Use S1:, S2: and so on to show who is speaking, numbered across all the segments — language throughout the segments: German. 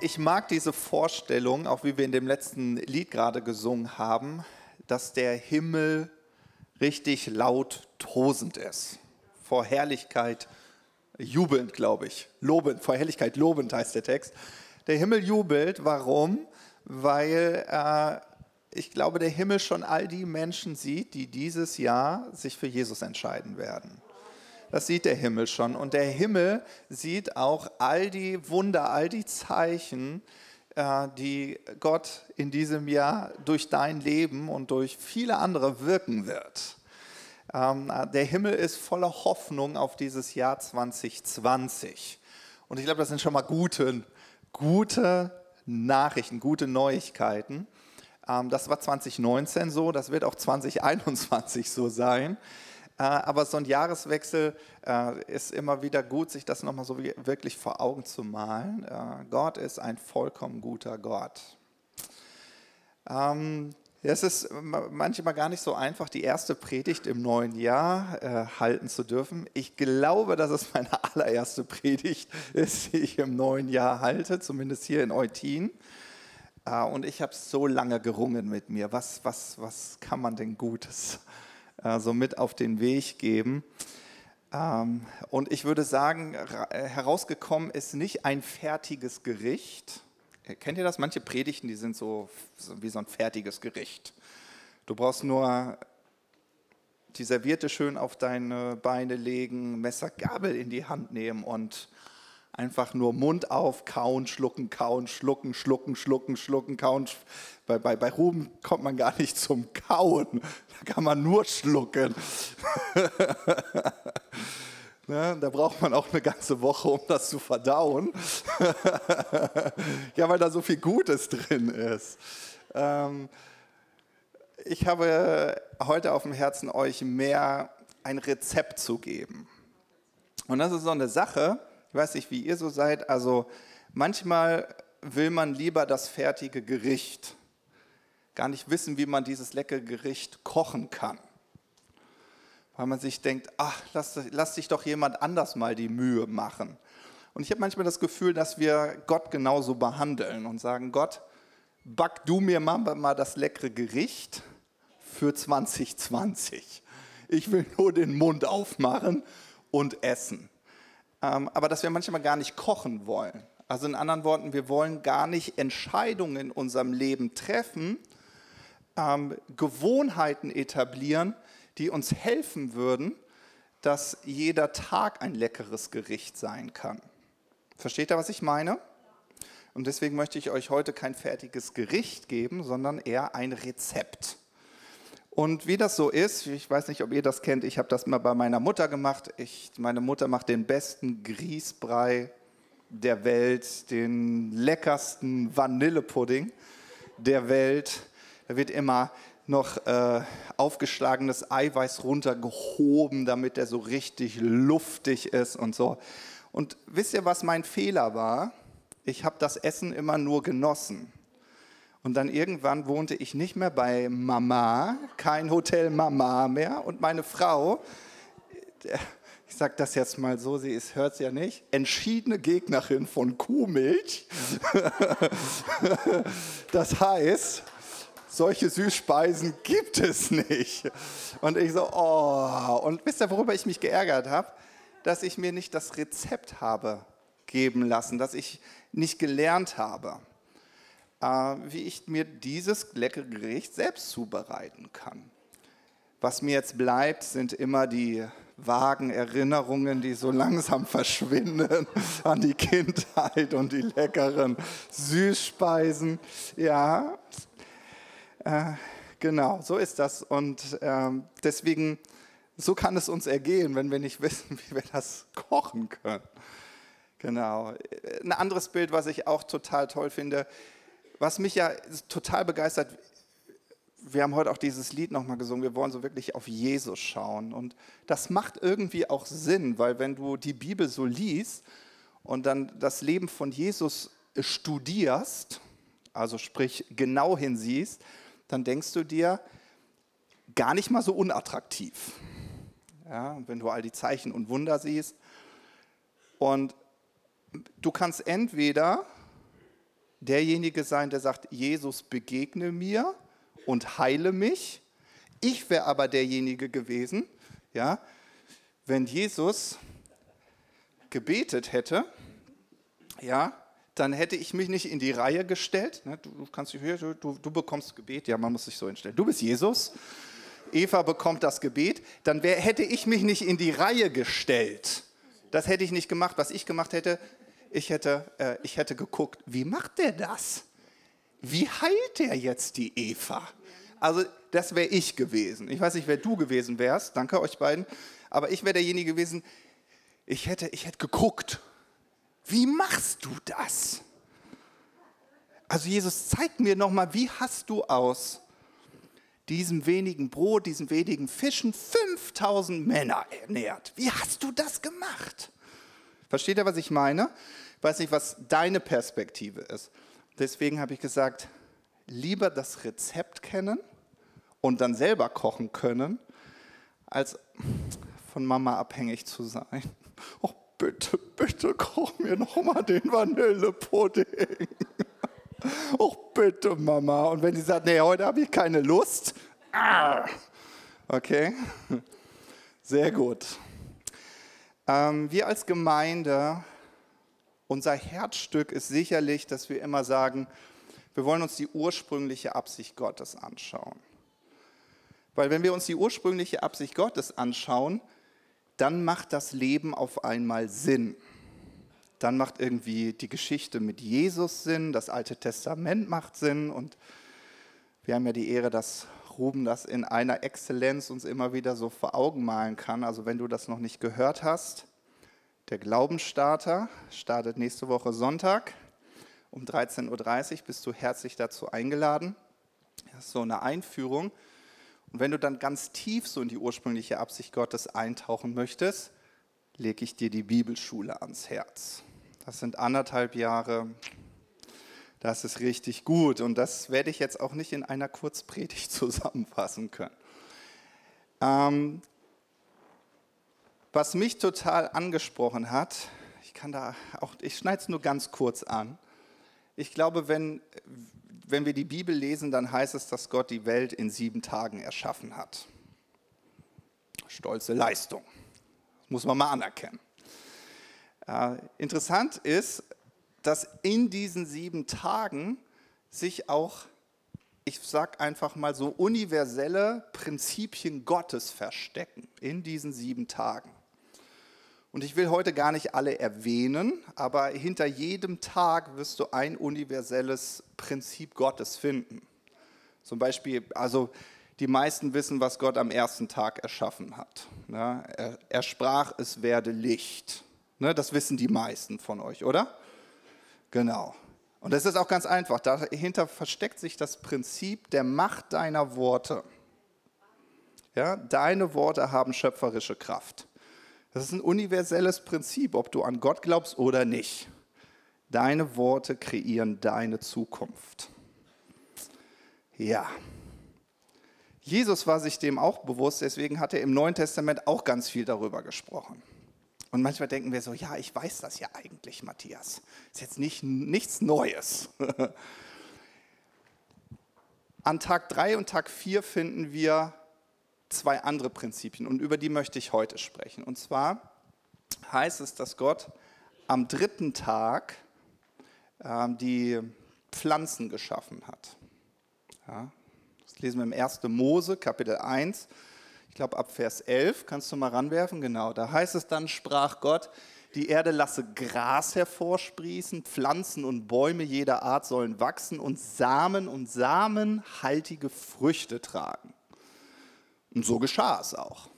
S1: ich mag diese Vorstellung, auch wie wir in dem letzten Lied gerade gesungen haben, dass der Himmel richtig laut tosend ist. Vor Herrlichkeit jubelnd, glaube ich. Lobend, vor Herrlichkeit lobend heißt der Text. Der Himmel jubelt. Warum? Weil äh, ich glaube, der Himmel schon all die Menschen sieht, die dieses Jahr sich für Jesus entscheiden werden. Das sieht der Himmel schon. Und der Himmel sieht auch all die Wunder, all die Zeichen, äh, die Gott in diesem Jahr durch dein Leben und durch viele andere wirken wird. Ähm, der Himmel ist voller Hoffnung auf dieses Jahr 2020. Und ich glaube, das sind schon mal gute, gute Nachrichten, gute Neuigkeiten. Ähm, das war 2019 so, das wird auch 2021 so sein. Äh, aber so ein Jahreswechsel äh, ist immer wieder gut, sich das nochmal so wirklich vor Augen zu malen. Äh, Gott ist ein vollkommen guter Gott. Ähm, es ist manchmal gar nicht so einfach, die erste Predigt im neuen Jahr halten zu dürfen. Ich glaube, dass es meine allererste Predigt ist, die ich im neuen Jahr halte, zumindest hier in Eutin. Und ich habe so lange gerungen mit mir. Was, was, was kann man denn Gutes äh, so mit auf den Weg geben? Ähm, und ich würde sagen, äh, herausgekommen ist nicht ein fertiges Gericht. Kennt ihr das? Manche Predigten, die sind so, so wie so ein fertiges Gericht. Du brauchst nur die Serviette schön auf deine Beine legen, Messer, Gabel in die Hand nehmen und einfach nur Mund auf, kauen, schlucken, kauen, schlucken, schlucken, schlucken, schlucken, kauen. Bei, bei, bei Ruben kommt man gar nicht zum Kauen, da kann man nur schlucken. Ne, da braucht man auch eine ganze Woche, um das zu verdauen. ja, weil da so viel Gutes drin ist. Ähm, ich habe heute auf dem Herzen, euch mehr ein Rezept zu geben. Und das ist so eine Sache, ich weiß nicht, wie ihr so seid. Also manchmal will man lieber das fertige Gericht. Gar nicht wissen, wie man dieses leckere Gericht kochen kann. Weil man sich denkt, ach, lass, lass sich doch jemand anders mal die Mühe machen. Und ich habe manchmal das Gefühl, dass wir Gott genauso behandeln und sagen, Gott, back du mir mal, das leckere Gericht für 2020. Ich will nur den Mund aufmachen und essen aber dass wir manchmal gar nicht kochen wollen. Also in anderen Worten, wir wollen gar nicht Entscheidungen in unserem Leben treffen, ähm, Gewohnheiten etablieren, die uns helfen würden, dass jeder Tag ein leckeres Gericht sein kann. Versteht ihr, was ich meine? Und deswegen möchte ich euch heute kein fertiges Gericht geben, sondern eher ein Rezept. Und wie das so ist, ich weiß nicht, ob ihr das kennt, ich habe das mal bei meiner Mutter gemacht. Ich, meine Mutter macht den besten Grießbrei der Welt, den leckersten Vanillepudding der Welt. Da wird immer noch äh, aufgeschlagenes Eiweiß runtergehoben, damit der so richtig luftig ist und so. Und wisst ihr, was mein Fehler war? Ich habe das Essen immer nur genossen. Und dann irgendwann wohnte ich nicht mehr bei Mama, kein Hotel Mama mehr. Und meine Frau, ich sage das jetzt mal so, sie hört es ja nicht, entschiedene Gegnerin von Kuhmilch. das heißt, solche Süßspeisen gibt es nicht. Und ich so, oh. Und wisst ihr, worüber ich mich geärgert habe? Dass ich mir nicht das Rezept habe geben lassen, dass ich nicht gelernt habe. Äh, wie ich mir dieses leckere Gericht selbst zubereiten kann. Was mir jetzt bleibt, sind immer die vagen Erinnerungen, die so langsam verschwinden an die Kindheit und die leckeren Süßspeisen. Ja, äh, genau, so ist das. Und äh, deswegen, so kann es uns ergehen, wenn wir nicht wissen, wie wir das kochen können. Genau. Ein anderes Bild, was ich auch total toll finde, was mich ja total begeistert, wir haben heute auch dieses Lied nochmal gesungen, wir wollen so wirklich auf Jesus schauen. Und das macht irgendwie auch Sinn, weil wenn du die Bibel so liest und dann das Leben von Jesus studierst, also sprich genau hinsiehst, dann denkst du dir, gar nicht mal so unattraktiv. Ja, wenn du all die Zeichen und Wunder siehst. Und du kannst entweder derjenige sein, der sagt, Jesus begegne mir und heile mich. Ich wäre aber derjenige gewesen, ja, wenn Jesus gebetet hätte, ja, dann hätte ich mich nicht in die Reihe gestellt. Ne, du, kannst, du, du bekommst Gebet, ja, man muss sich so hinstellen. Du bist Jesus. Eva bekommt das Gebet, dann wär, hätte ich mich nicht in die Reihe gestellt. Das hätte ich nicht gemacht. Was ich gemacht hätte, ich hätte, äh, ich hätte geguckt, wie macht der das? Wie heilt der jetzt die Eva? Also das wäre ich gewesen. Ich weiß nicht, wer du gewesen wärst. Danke euch beiden. Aber ich wäre derjenige gewesen, ich hätte, ich hätte geguckt. Wie machst du das? Also Jesus, zeig mir nochmal, wie hast du aus diesem wenigen Brot, diesen wenigen Fischen 5000 Männer ernährt? Wie hast du das gemacht? Versteht ihr, was ich meine? Ich weiß nicht, was deine Perspektive ist. Deswegen habe ich gesagt, lieber das Rezept kennen und dann selber kochen können, als von Mama abhängig zu sein. Oh, bitte, bitte koch mir noch mal den Vanillepudding. Oh, bitte, Mama. Und wenn sie sagt, nee, heute habe ich keine Lust. Ah. Okay, sehr gut. Ähm, wir als Gemeinde, unser Herzstück ist sicherlich, dass wir immer sagen, wir wollen uns die ursprüngliche Absicht Gottes anschauen. Weil wenn wir uns die ursprüngliche Absicht Gottes anschauen, dann macht das Leben auf einmal Sinn. Dann macht irgendwie die Geschichte mit Jesus Sinn, das Alte Testament macht Sinn und wir haben ja die Ehre, dass Ruben das in einer Exzellenz uns immer wieder so vor Augen malen kann. Also wenn du das noch nicht gehört hast, der Glaubensstarter startet nächste Woche Sonntag um 13.30 Uhr. Bist du herzlich dazu eingeladen. Das ist so eine Einführung. Und wenn du dann ganz tief so in die ursprüngliche Absicht Gottes eintauchen möchtest, lege ich dir die Bibelschule ans Herz. Das sind anderthalb Jahre das ist richtig gut und das werde ich jetzt auch nicht in einer Kurzpredigt zusammenfassen können. Ähm, was mich total angesprochen hat, ich kann da auch, ich schneide es nur ganz kurz an. Ich glaube, wenn, wenn wir die Bibel lesen, dann heißt es, dass Gott die Welt in sieben Tagen erschaffen hat. Stolze Leistung. Muss man mal anerkennen. Äh, interessant ist, dass in diesen sieben Tagen sich auch, ich sage einfach mal so, universelle Prinzipien Gottes verstecken, in diesen sieben Tagen. Und ich will heute gar nicht alle erwähnen, aber hinter jedem Tag wirst du ein universelles Prinzip Gottes finden. Zum Beispiel, also die meisten wissen, was Gott am ersten Tag erschaffen hat. Er, er sprach, es werde Licht. Ne, das wissen die meisten von euch, oder? Genau. Und das ist auch ganz einfach. Dahinter versteckt sich das Prinzip der Macht deiner Worte. Ja, deine Worte haben schöpferische Kraft. Das ist ein universelles Prinzip, ob du an Gott glaubst oder nicht. Deine Worte kreieren deine Zukunft. Ja. Jesus war sich dem auch bewusst, deswegen hat er im Neuen Testament auch ganz viel darüber gesprochen. Und manchmal denken wir so, ja, ich weiß das ja eigentlich, Matthias. Ist jetzt nicht, nichts Neues. An Tag 3 und Tag 4 finden wir zwei andere Prinzipien und über die möchte ich heute sprechen. Und zwar heißt es, dass Gott am dritten Tag äh, die Pflanzen geschaffen hat. Ja, das lesen wir im 1. Mose, Kapitel 1, glaube ab Vers 11, kannst du mal ranwerfen, genau, da heißt es dann, sprach Gott, die Erde lasse Gras hervorsprießen, Pflanzen und Bäume jeder Art sollen wachsen und Samen und samenhaltige Früchte tragen. Und so geschah es auch.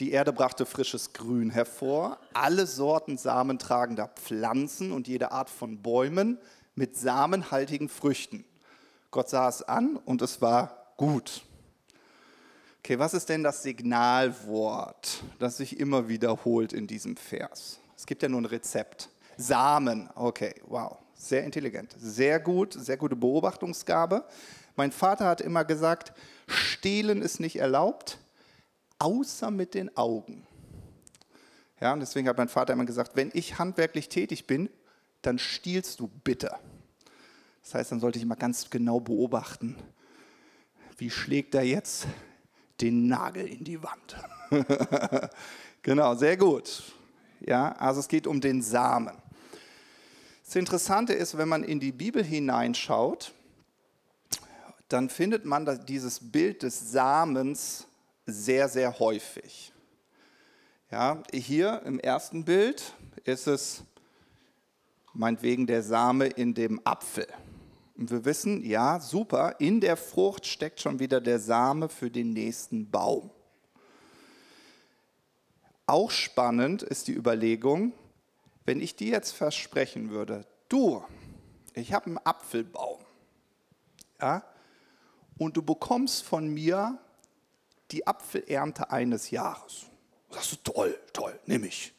S1: Die Erde brachte frisches Grün hervor, alle Sorten samentragender Pflanzen und jede Art von Bäumen mit samenhaltigen Früchten. Gott sah es an und es war gut. Okay, was ist denn das Signalwort, das sich immer wiederholt in diesem Vers? Es gibt ja nur ein Rezept. Samen, okay, wow, sehr intelligent, sehr gut, sehr gute Beobachtungsgabe. Mein Vater hat immer gesagt, stehlen ist nicht erlaubt, außer mit den Augen. Ja, und deswegen hat mein Vater immer gesagt, wenn ich handwerklich tätig bin, dann stiehlst du bitte. Das heißt, dann sollte ich mal ganz genau beobachten, wie schlägt er jetzt den Nagel in die Wand. genau, sehr gut. Ja, also es geht um den Samen. Das Interessante ist, wenn man in die Bibel hineinschaut, dann findet man dieses Bild des Samens sehr, sehr häufig. Ja, hier im ersten Bild ist es meinetwegen der Same in dem Apfel. Und wir wissen, ja, super, in der Frucht steckt schon wieder der Same für den nächsten Baum. Auch spannend ist die Überlegung, wenn ich dir jetzt versprechen würde, du, ich habe einen Apfelbaum, ja, und du bekommst von mir die Apfelernte eines Jahres. Sagst du, toll, toll, nehme ich.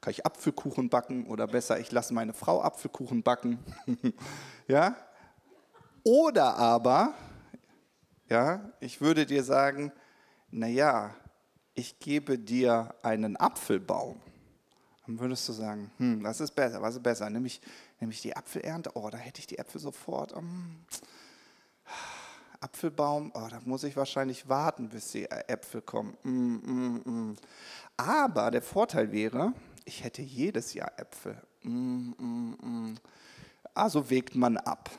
S1: Kann ich Apfelkuchen backen oder besser, ich lasse meine Frau Apfelkuchen backen. ja? Oder aber, ja, ich würde dir sagen, naja, ich gebe dir einen Apfelbaum. Dann würdest du sagen, hm, was ist besser, was ist besser? Nämlich, nämlich die Apfelernte, oh, da hätte ich die Äpfel sofort. Um, Apfelbaum, oh, da muss ich wahrscheinlich warten, bis die Äpfel kommen. Mm, mm, mm. Aber der Vorteil wäre, ich hätte jedes Jahr Äpfel. Mm, mm, mm. Also wägt man ab.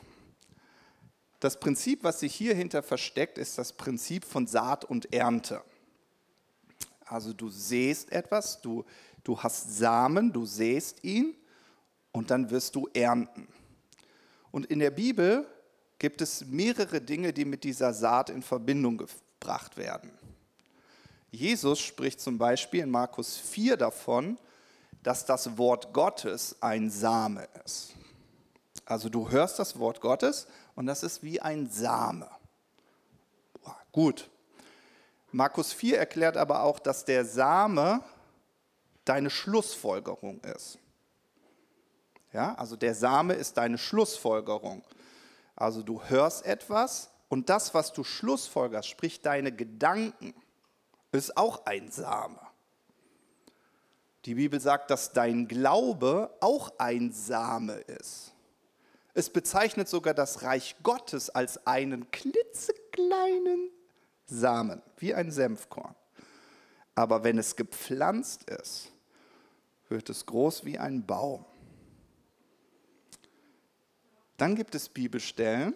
S1: Das Prinzip, was sich hierhinter versteckt, ist das Prinzip von Saat und Ernte. Also du säst etwas, du, du hast Samen, du säst ihn und dann wirst du ernten. Und in der Bibel gibt es mehrere Dinge, die mit dieser Saat in Verbindung gebracht werden. Jesus spricht zum Beispiel in Markus 4 davon, dass das Wort Gottes ein Same ist. Also du hörst das Wort Gottes und das ist wie ein Same. Boah, gut. Markus 4 erklärt aber auch, dass der Same deine Schlussfolgerung ist. Ja, also der Same ist deine Schlussfolgerung. Also du hörst etwas und das, was du schlussfolgerst, sprich deine Gedanken, ist auch ein Same. Die Bibel sagt, dass dein Glaube auch ein Same ist. Es bezeichnet sogar das Reich Gottes als einen klitzekleinen Samen, wie ein Senfkorn. Aber wenn es gepflanzt ist, wird es groß wie ein Baum. Dann gibt es Bibelstellen,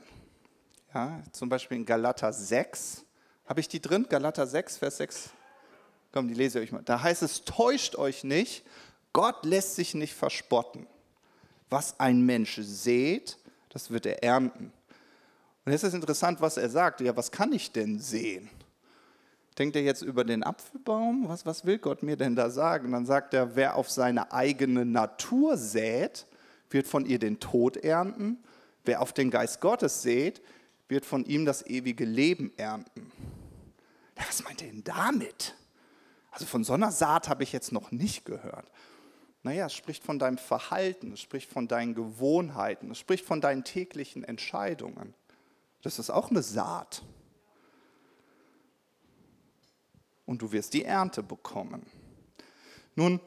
S1: ja, zum Beispiel in Galater 6. Habe ich die drin? Galater 6, Vers 6. Komm, die lese ich euch mal. Da heißt es, täuscht euch nicht, Gott lässt sich nicht verspotten. Was ein Mensch sät, das wird er ernten. Und jetzt ist interessant, was er sagt. Ja, was kann ich denn sehen? Denkt er jetzt über den Apfelbaum? Was, was will Gott mir denn da sagen? Dann sagt er, wer auf seine eigene Natur sät, wird von ihr den Tod ernten. Wer auf den Geist Gottes sät, wird von ihm das ewige Leben ernten. Ja, was meint er denn damit? Also von so einer Saat habe ich jetzt noch nicht gehört. Naja, es spricht von deinem Verhalten, es spricht von deinen Gewohnheiten, es spricht von deinen täglichen Entscheidungen. Das ist auch eine Saat. Und du wirst die Ernte bekommen. Nun,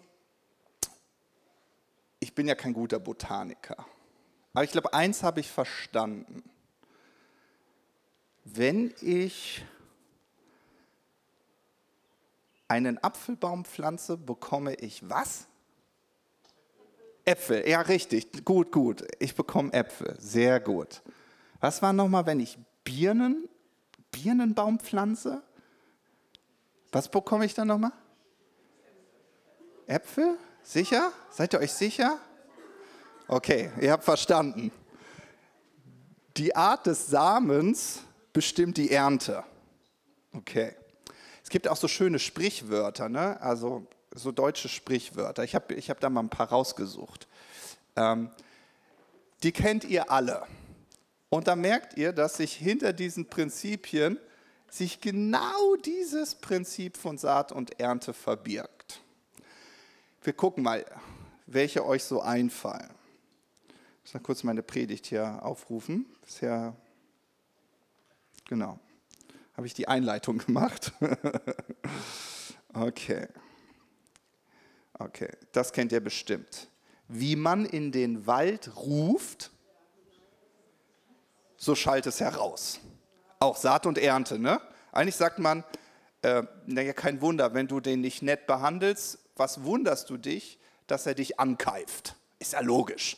S1: ich bin ja kein guter Botaniker. Aber ich glaube, eins habe ich verstanden. Wenn ich einen Apfelbaum pflanze, bekomme ich was? Äpfel. Ja, richtig. Gut, gut. Ich bekomme Äpfel. Sehr gut. Was war nochmal, wenn ich Birnen, Birnenbaum pflanze? Was bekomme ich dann nochmal? Äpfel? Sicher? Seid ihr euch sicher? Okay, ihr habt verstanden. Die Art des Samens bestimmt die Ernte. Okay. Es gibt auch so schöne Sprichwörter, ne? also so deutsche Sprichwörter. Ich habe ich hab da mal ein paar rausgesucht. Ähm, die kennt ihr alle. Und da merkt ihr, dass sich hinter diesen Prinzipien sich genau dieses Prinzip von Saat und Ernte verbirgt. Wir gucken mal, welche euch so einfallen. Ich muss mal kurz meine Predigt hier aufrufen. Bisher, genau, habe ich die Einleitung gemacht. okay. Okay, das kennt ihr bestimmt. Wie man in den Wald ruft. so schallt es heraus. Auch Saat und Ernte, ne? Eigentlich sagt man, äh, naja, kein Wunder, wenn du den nicht nett behandelst, was wunderst du dich, dass er dich ankeift? Ist ja logisch.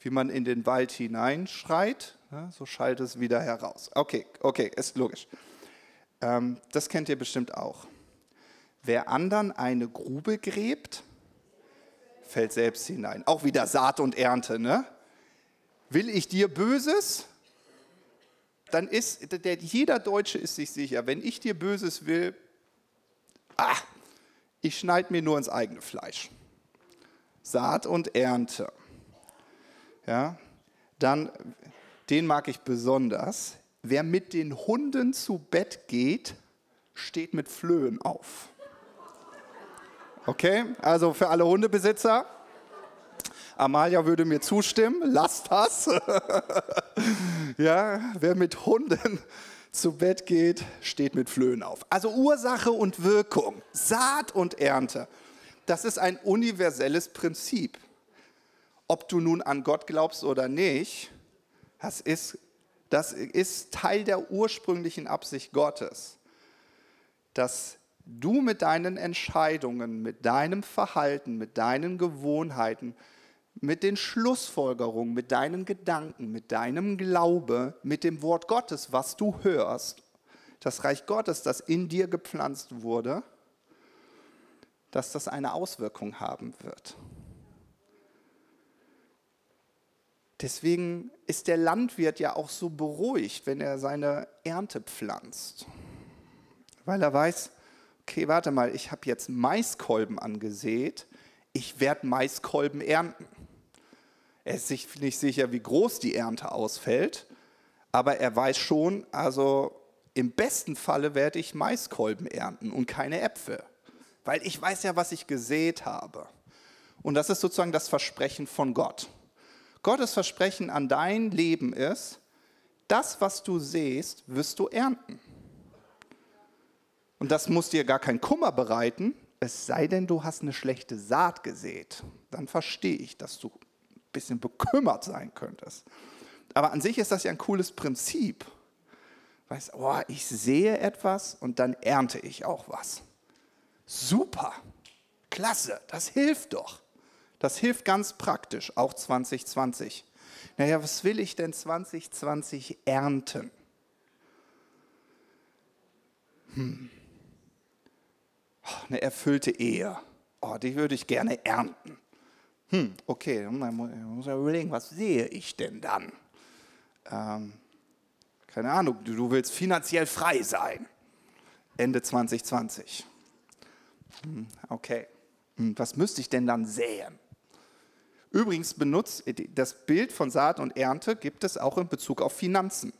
S1: Wie man in den Wald hineinschreit, ja, so schallt es wieder heraus. Okay, okay, ist logisch. Ähm, das kennt ihr bestimmt auch. Wer anderen eine Grube gräbt, fällt selbst hinein. Auch wieder Saat und Ernte, ne? Will ich dir Böses? Dann ist der, jeder Deutsche ist sich sicher, wenn ich dir Böses will, ah, ich schneide mir nur ins eigene Fleisch. Saat und Ernte. Ja, dann, den mag ich besonders. Wer mit den Hunden zu Bett geht, steht mit Flöhen auf. Okay, also für alle Hundebesitzer, Amalia würde mir zustimmen, lasst das. ja, wer mit Hunden zu Bett geht, steht mit Flöhen auf. Also Ursache und Wirkung, Saat und Ernte. Das ist ein universelles Prinzip. Ob du nun an Gott glaubst oder nicht, das ist, das ist Teil der ursprünglichen Absicht Gottes, dass du mit deinen Entscheidungen, mit deinem Verhalten, mit deinen Gewohnheiten, mit den Schlussfolgerungen, mit deinen Gedanken, mit deinem Glaube, mit dem Wort Gottes, was du hörst, das Reich Gottes, das in dir gepflanzt wurde, dass das eine Auswirkung haben wird. Deswegen ist der Landwirt ja auch so beruhigt, wenn er seine Ernte pflanzt, weil er weiß, okay, warte mal, ich habe jetzt Maiskolben angesät, ich werde Maiskolben ernten. Er ist sich nicht sicher, wie groß die Ernte ausfällt, aber er weiß schon, also im besten Falle werde ich Maiskolben ernten und keine Äpfel, weil ich weiß ja, was ich gesät habe. Und das ist sozusagen das Versprechen von Gott. Gottes Versprechen an dein Leben ist, das, was du sähst, wirst du ernten. Und das muss dir gar keinen Kummer bereiten, es sei denn, du hast eine schlechte Saat gesät. Dann verstehe ich, dass du ein bisschen bekümmert sein könntest. Aber an sich ist das ja ein cooles Prinzip. Weißt, oh, ich sehe etwas und dann ernte ich auch was. Super, klasse, das hilft doch. Das hilft ganz praktisch, auch 2020. Naja, was will ich denn 2020 ernten? Hm eine erfüllte Ehe. Oh, die würde ich gerne ernten. Hm, okay, dann muss ich überlegen, was sehe ich denn dann? Ähm, keine Ahnung, du willst finanziell frei sein. Ende 2020. Hm, okay, hm, was müsste ich denn dann säen? Übrigens benutzt das Bild von Saat und Ernte gibt es auch in Bezug auf Finanzen.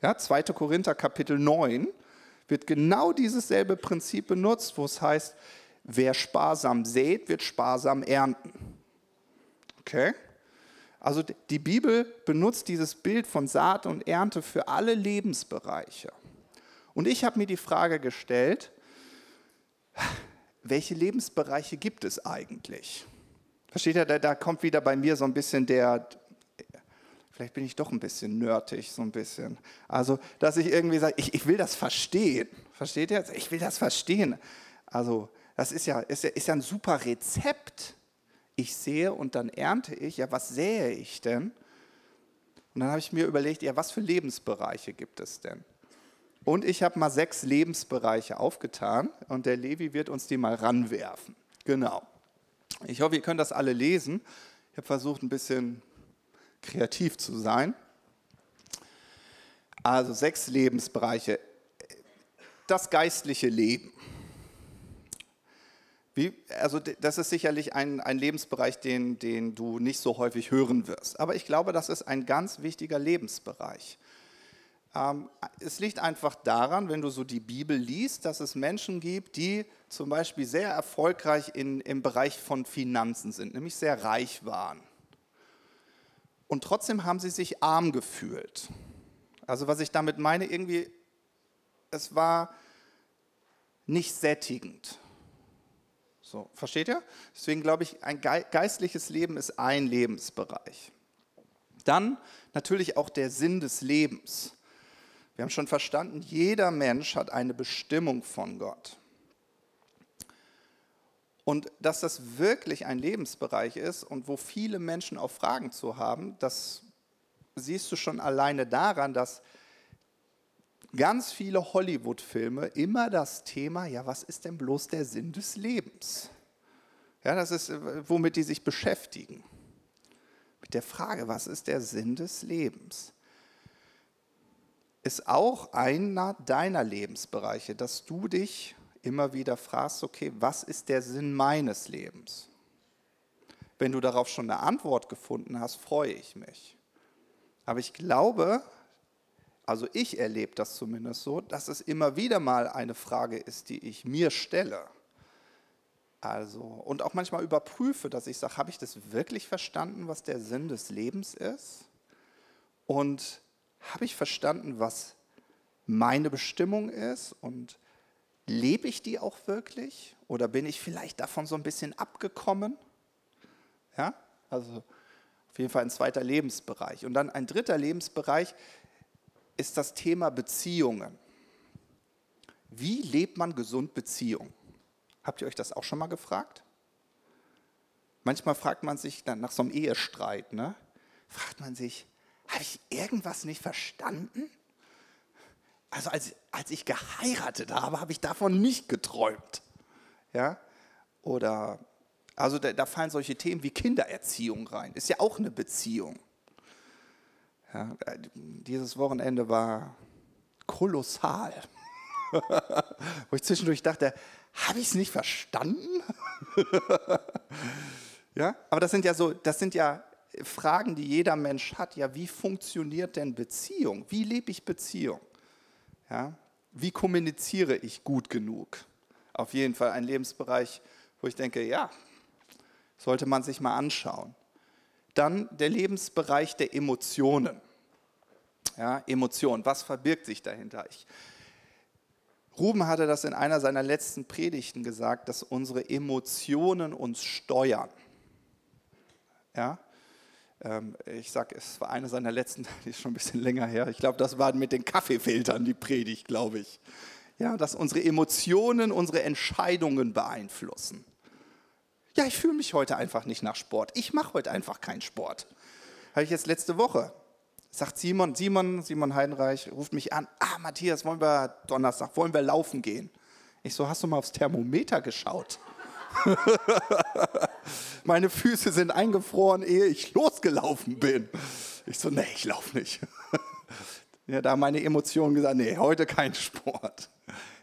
S1: Ja, 2. Korinther Kapitel 9 wird genau dieses selbe Prinzip benutzt, wo es heißt, wer sparsam sät, wird sparsam ernten. Okay? Also die Bibel benutzt dieses Bild von Saat und Ernte für alle Lebensbereiche. Und ich habe mir die Frage gestellt, welche Lebensbereiche gibt es eigentlich? Versteht ihr, da, kommt wieder bei mir so ein bisschen der, Vielleicht bin ich doch ein bisschen nerdig, so ein bisschen. Also, dass ich irgendwie sage, ich, ich will das verstehen. Versteht ihr? Ich will das verstehen. Also, das ist ja, ist ja, ist ja ein super Rezept. Ich sehe und dann ernte ich. Ja, was sähe ich denn? Und dann habe ich mir überlegt, ja, was für Lebensbereiche gibt es denn? Und ich habe mal sechs Lebensbereiche aufgetan und der Levi wird uns die mal ranwerfen. Genau. Ich hoffe, ihr könnt das alle lesen. Ich habe versucht, ein bisschen kreativ zu sein. Also sechs Lebensbereiche. Das geistliche Leben. Wie, also das ist sicherlich ein, ein Lebensbereich, den, den du nicht so häufig hören wirst. Aber ich glaube, das ist ein ganz wichtiger Lebensbereich. Ähm, es liegt einfach daran, wenn du so die Bibel liest, dass es Menschen gibt, die zum Beispiel sehr erfolgreich in, im Bereich von Finanzen sind, nämlich sehr reich waren und trotzdem haben sie sich arm gefühlt. Also was ich damit meine, irgendwie, es war nicht sättigend. So, versteht ihr? Deswegen glaube ich, ein geistliches Leben ist ein Lebensbereich. Dann natürlich auch der Sinn des Lebens. Wir haben schon verstanden, jeder Mensch hat eine Bestimmung von Gott. Und dass das wirklich ein Lebensbereich ist und wo viele Menschen auch Fragen zu haben, das siehst du schon alleine daran, dass ganz viele Hollywood-Filme immer das Thema, ja, was ist denn bloß der Sinn des Lebens? Ja, das ist, womit die sich beschäftigen. Mit der Frage, was ist der Sinn des Lebens? Ist auch einer deiner Lebensbereiche, dass du dich immer wieder fragst, okay, was ist der Sinn meines Lebens? Wenn du darauf schon eine Antwort gefunden hast, freue ich mich. Aber ich glaube, also ich erlebe das zumindest so, dass es immer wieder mal eine Frage ist, die ich mir stelle. Also, und auch manchmal überprüfe, dass ich sage, habe ich das wirklich verstanden, was der Sinn des Lebens ist? Und habe ich verstanden, was meine Bestimmung ist? Und lebe ich die auch wirklich? Oder bin ich vielleicht davon so ein bisschen abgekommen? Ja, also auf jeden Fall ein zweiter Lebensbereich. Und dann ein dritter Lebensbereich ist das Thema Beziehungen. Wie lebt man gesund Beziehungen? Habt ihr euch das auch schon mal gefragt? Manchmal fragt man sich dann nach so einem Ehestreit, ne? fragt man sich, habe ich irgendwas nicht verstanden? Also als, als ich geheiratet habe, habe ich davon nicht geträumt. Ja? Oder, also da, da fallen solche Themen wie Kindererziehung rein. Ist ja auch eine Beziehung. Ja, dieses Wochenende war kolossal. Wo ich zwischendurch dachte, habe ich es nicht verstanden? ja, aber das sind ja so, das sind ja Fragen, die jeder Mensch hat. Ja, wie funktioniert denn Beziehung? Wie lebe ich Beziehung? Ja, wie kommuniziere ich gut genug? Auf jeden Fall ein Lebensbereich, wo ich denke, ja, sollte man sich mal anschauen. Dann der Lebensbereich der Emotionen. Ja, Emotionen, was verbirgt sich dahinter? Ich, Ruben hatte das in einer seiner letzten Predigten gesagt, dass unsere Emotionen uns steuern. Ja? Ähm, ich sage, es war eine seiner letzten, die ist schon ein bisschen länger her. Ich glaube, das war mit den Kaffeefiltern die Predigt, glaube ich. Ja, dass unsere Emotionen unsere Entscheidungen beeinflussen. Ja, ich fühle mich heute einfach nicht nach Sport. Ich mache heute einfach keinen Sport. Habe ich jetzt letzte Woche sagt Simon, Simon, Simon Heidenreich ruft mich an, ah Matthias, wollen wir Donnerstag, wollen wir laufen gehen? Ich so, hast du mal aufs Thermometer geschaut? Meine Füße sind eingefroren, ehe ich losgelaufen bin. Ich so, nee, ich laufe nicht. ja, da meine Emotionen gesagt, nee, heute kein Sport.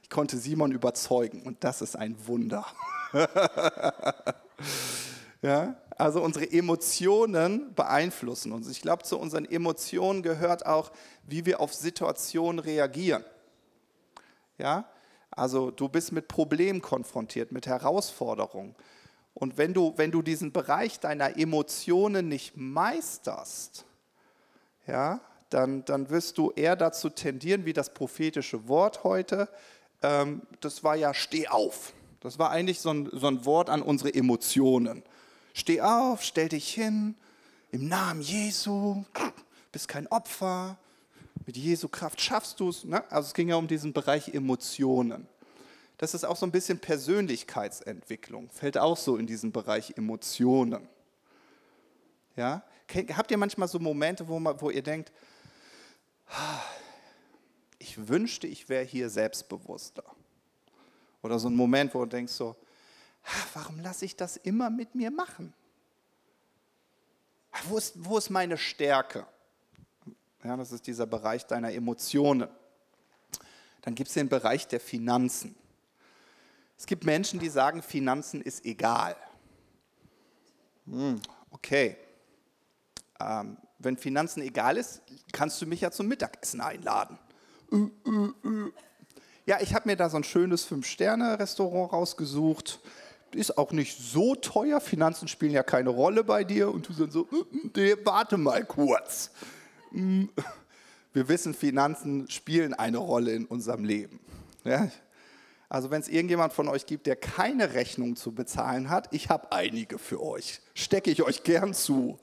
S1: Ich konnte Simon überzeugen und das ist ein Wunder. ja, also unsere Emotionen beeinflussen uns. Ich glaube, zu unseren Emotionen gehört auch, wie wir auf Situationen reagieren. Ja, also du bist mit Problemen konfrontiert, mit Herausforderungen. Und wenn du, wenn du diesen Bereich deiner Emotionen nicht meisterst, ja, dann, dann wirst du eher dazu tendieren, wie das prophetische Wort heute, ähm, das war ja steh auf. Das war eigentlich so ein, so ein Wort an unsere Emotionen. Steh auf, stell dich hin, im Namen Jesu, bist kein Opfer, mit Jesu Kraft schaffst du es. Ne? Also es ging ja um diesen Bereich Emotionen. Das ist auch so ein bisschen Persönlichkeitsentwicklung, fällt auch so in diesen Bereich Emotionen. Ja? Habt ihr manchmal so Momente, wo, man, wo ihr denkt, ich wünschte, ich wäre hier selbstbewusster? Oder so ein Moment, wo du denkst so, warum lasse ich das immer mit mir machen? Wo ist, wo ist meine Stärke? Ja, das ist dieser Bereich deiner Emotionen. Dann gibt es den Bereich der Finanzen. Es gibt Menschen, die sagen, Finanzen ist egal. Hm, okay. Ähm, wenn Finanzen egal ist, kannst du mich ja zum Mittagessen einladen. Ja, ich habe mir da so ein schönes Fünf-Sterne-Restaurant rausgesucht ist auch nicht so teuer, Finanzen spielen ja keine Rolle bei dir und du sagst so, nee, warte mal kurz. Mm. Wir wissen, Finanzen spielen eine Rolle in unserem Leben. Ja? Also wenn es irgendjemand von euch gibt, der keine Rechnung zu bezahlen hat, ich habe einige für euch. Stecke ich euch gern zu.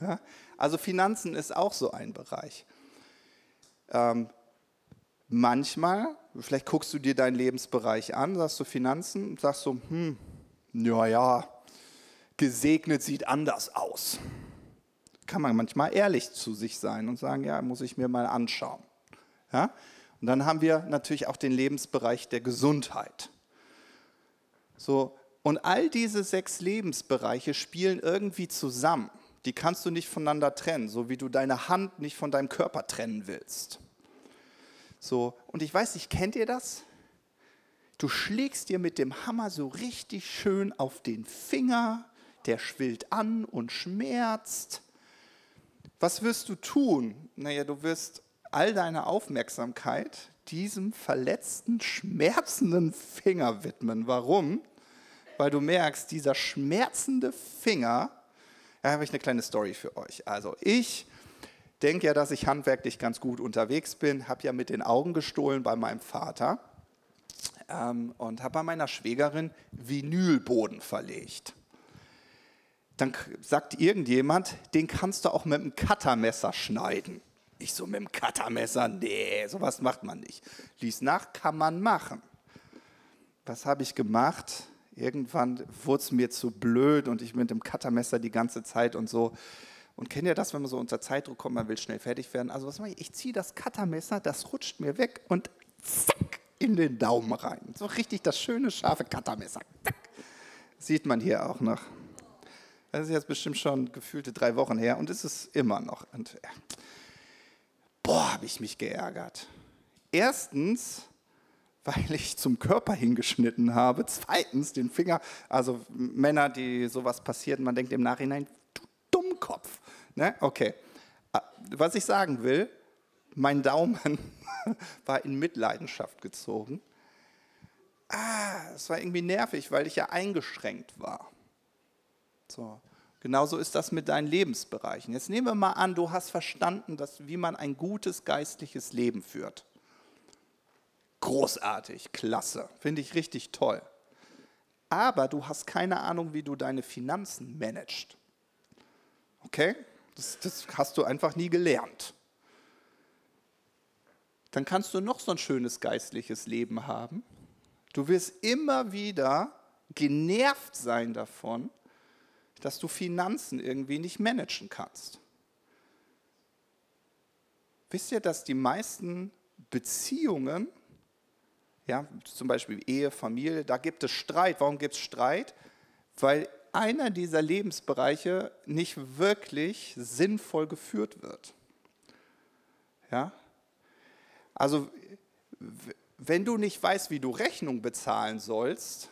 S1: Ja? Also Finanzen ist auch so ein Bereich. Ähm, manchmal, vielleicht guckst du dir deinen Lebensbereich an, sagst du Finanzen und sagst so, hm, ja, ja, gesegnet sieht anders aus. Kann man manchmal ehrlich zu sich sein und sagen, ja, muss ich mir mal anschauen. Ja? Und dann haben wir natürlich auch den Lebensbereich der Gesundheit. So, und all diese sechs Lebensbereiche spielen irgendwie zusammen. Die kannst du nicht voneinander trennen, so wie du deine Hand nicht von deinem Körper trennen willst. So, und ich weiß nicht, kennt ihr das? Du schlägst dir mit dem Hammer so richtig schön auf den Finger, der schwillt an und schmerzt. Was wirst du tun? Naja, du wirst all deine Aufmerksamkeit diesem verletzten, schmerzenden Finger widmen. Warum? Weil du merkst, dieser schmerzende Finger, da habe ich eine kleine Story für euch. Also ich denke ja, dass ich handwerklich ganz gut unterwegs bin, habe ja mit den Augen gestohlen bei meinem Vater ähm, und habe bei meiner Schwägerin Vinylboden verlegt. Dann sagt irgendjemand, den kannst du auch mit einem Cuttermesser schneiden. Ich so mit dem Cuttermesser, nee, sowas macht man nicht. Lies nach, kann man machen. Was habe ich gemacht? Irgendwann wurde es mir zu blöd und ich mit dem Cuttermesser die ganze Zeit und so. Und kennt ihr das, wenn man so unter Zeitdruck kommt, man will schnell fertig werden? Also was mache ich? Ich ziehe das Cuttermesser, das rutscht mir weg und zack, in den Daumen rein. So richtig das schöne, scharfe Cuttermesser. Zack. Sieht man hier auch noch. Das ist jetzt bestimmt schon gefühlte drei Wochen her und ist es immer noch. Und, ja. Boah, habe ich mich geärgert. Erstens, weil ich zum Körper hingeschnitten habe. Zweitens, den Finger, also Männer, die sowas passiert, man denkt im Nachhinein, Dummkopf. Ne? Okay. Ah, was ich sagen will, mein Daumen war in Mitleidenschaft gezogen. Ah, es war irgendwie nervig, weil ich ja eingeschränkt war. So. Genauso ist das mit deinen Lebensbereichen. Jetzt nehmen wir mal an, du hast verstanden, dass, wie man ein gutes geistliches Leben führt. Großartig, klasse, finde ich richtig toll. Aber du hast keine Ahnung, wie du deine Finanzen managst. Okay? Das, das hast du einfach nie gelernt. Dann kannst du noch so ein schönes geistliches Leben haben. Du wirst immer wieder genervt sein davon, dass du Finanzen irgendwie nicht managen kannst. Wisst ihr, dass die meisten Beziehungen, ja, zum Beispiel Ehe, Familie, da gibt es Streit. Warum gibt es Streit? Weil einer dieser Lebensbereiche nicht wirklich sinnvoll geführt wird. Ja? Also, wenn du nicht weißt, wie du Rechnung bezahlen sollst,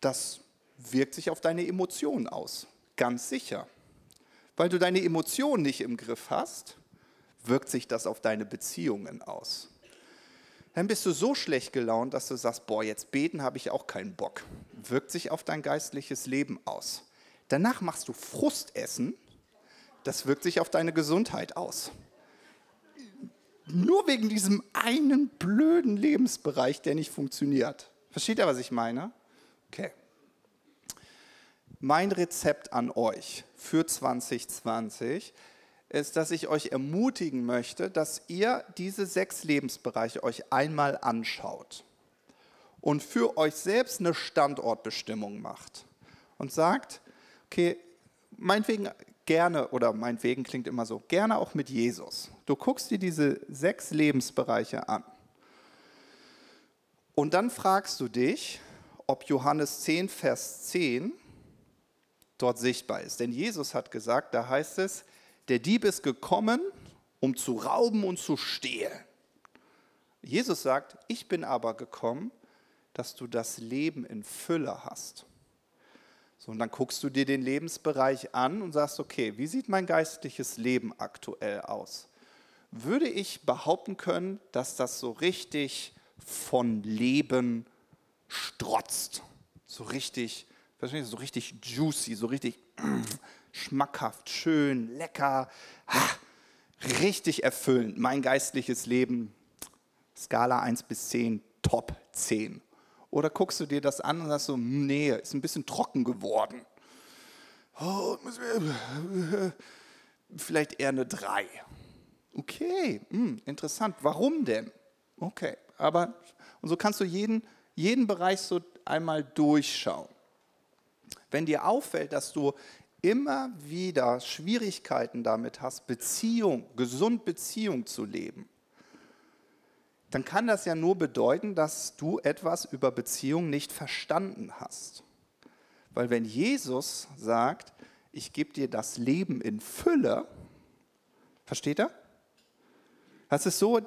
S1: das wirkt sich auf deine Emotionen aus. Ganz sicher. Weil du deine Emotionen nicht im Griff hast, wirkt sich das auf deine Beziehungen aus. Dann bist du so schlecht gelaunt, dass du sagst, boah, jetzt beten habe ich auch keinen Bock. Wirkt sich auf dein geistliches Leben aus. Danach machst du Frustessen, das wirkt sich auf deine Gesundheit aus. Nur wegen diesem einen blöden Lebensbereich, der nicht funktioniert. Versteht ihr, was ich meine? Okay. Mein Rezept an euch für 2020 ist, dass ich euch ermutigen möchte, dass ihr diese sechs Lebensbereiche euch einmal anschaut und für euch selbst eine Standortbestimmung macht und sagt, okay, meinetwegen gerne, oder meinetwegen klingt immer so, gerne auch mit Jesus. Du guckst dir diese sechs Lebensbereiche an. Und dann fragst du dich, ob Johannes 10, Vers 10 dort sichtbar ist. Denn Jesus hat gesagt, da heißt es, der Dieb ist gekommen, um zu rauben und zu stehlen. Jesus sagt, ich bin aber gekommen, dass du das Leben in Fülle hast. So, und dann guckst du dir den Lebensbereich an und sagst, okay, wie sieht mein geistliches Leben aktuell aus? Würde ich behaupten können, dass das so richtig von Leben strotzt, so richtig so richtig juicy, so richtig schmackhaft, schön, lecker, richtig erfüllend. Mein geistliches Leben, Skala 1 bis 10, Top 10. Oder guckst du dir das an und sagst so, nee, ist ein bisschen trocken geworden. Oh, vielleicht eher eine 3. Okay, hm, interessant. Warum denn? Okay, aber und so kannst du jeden, jeden Bereich so einmal durchschauen. Wenn dir auffällt, dass du immer wieder Schwierigkeiten damit hast, Beziehung, gesund Beziehung zu leben, dann kann das ja nur bedeuten, dass du etwas über Beziehung nicht verstanden hast. Weil wenn Jesus sagt, ich gebe dir das Leben in Fülle, versteht er? Das ist so,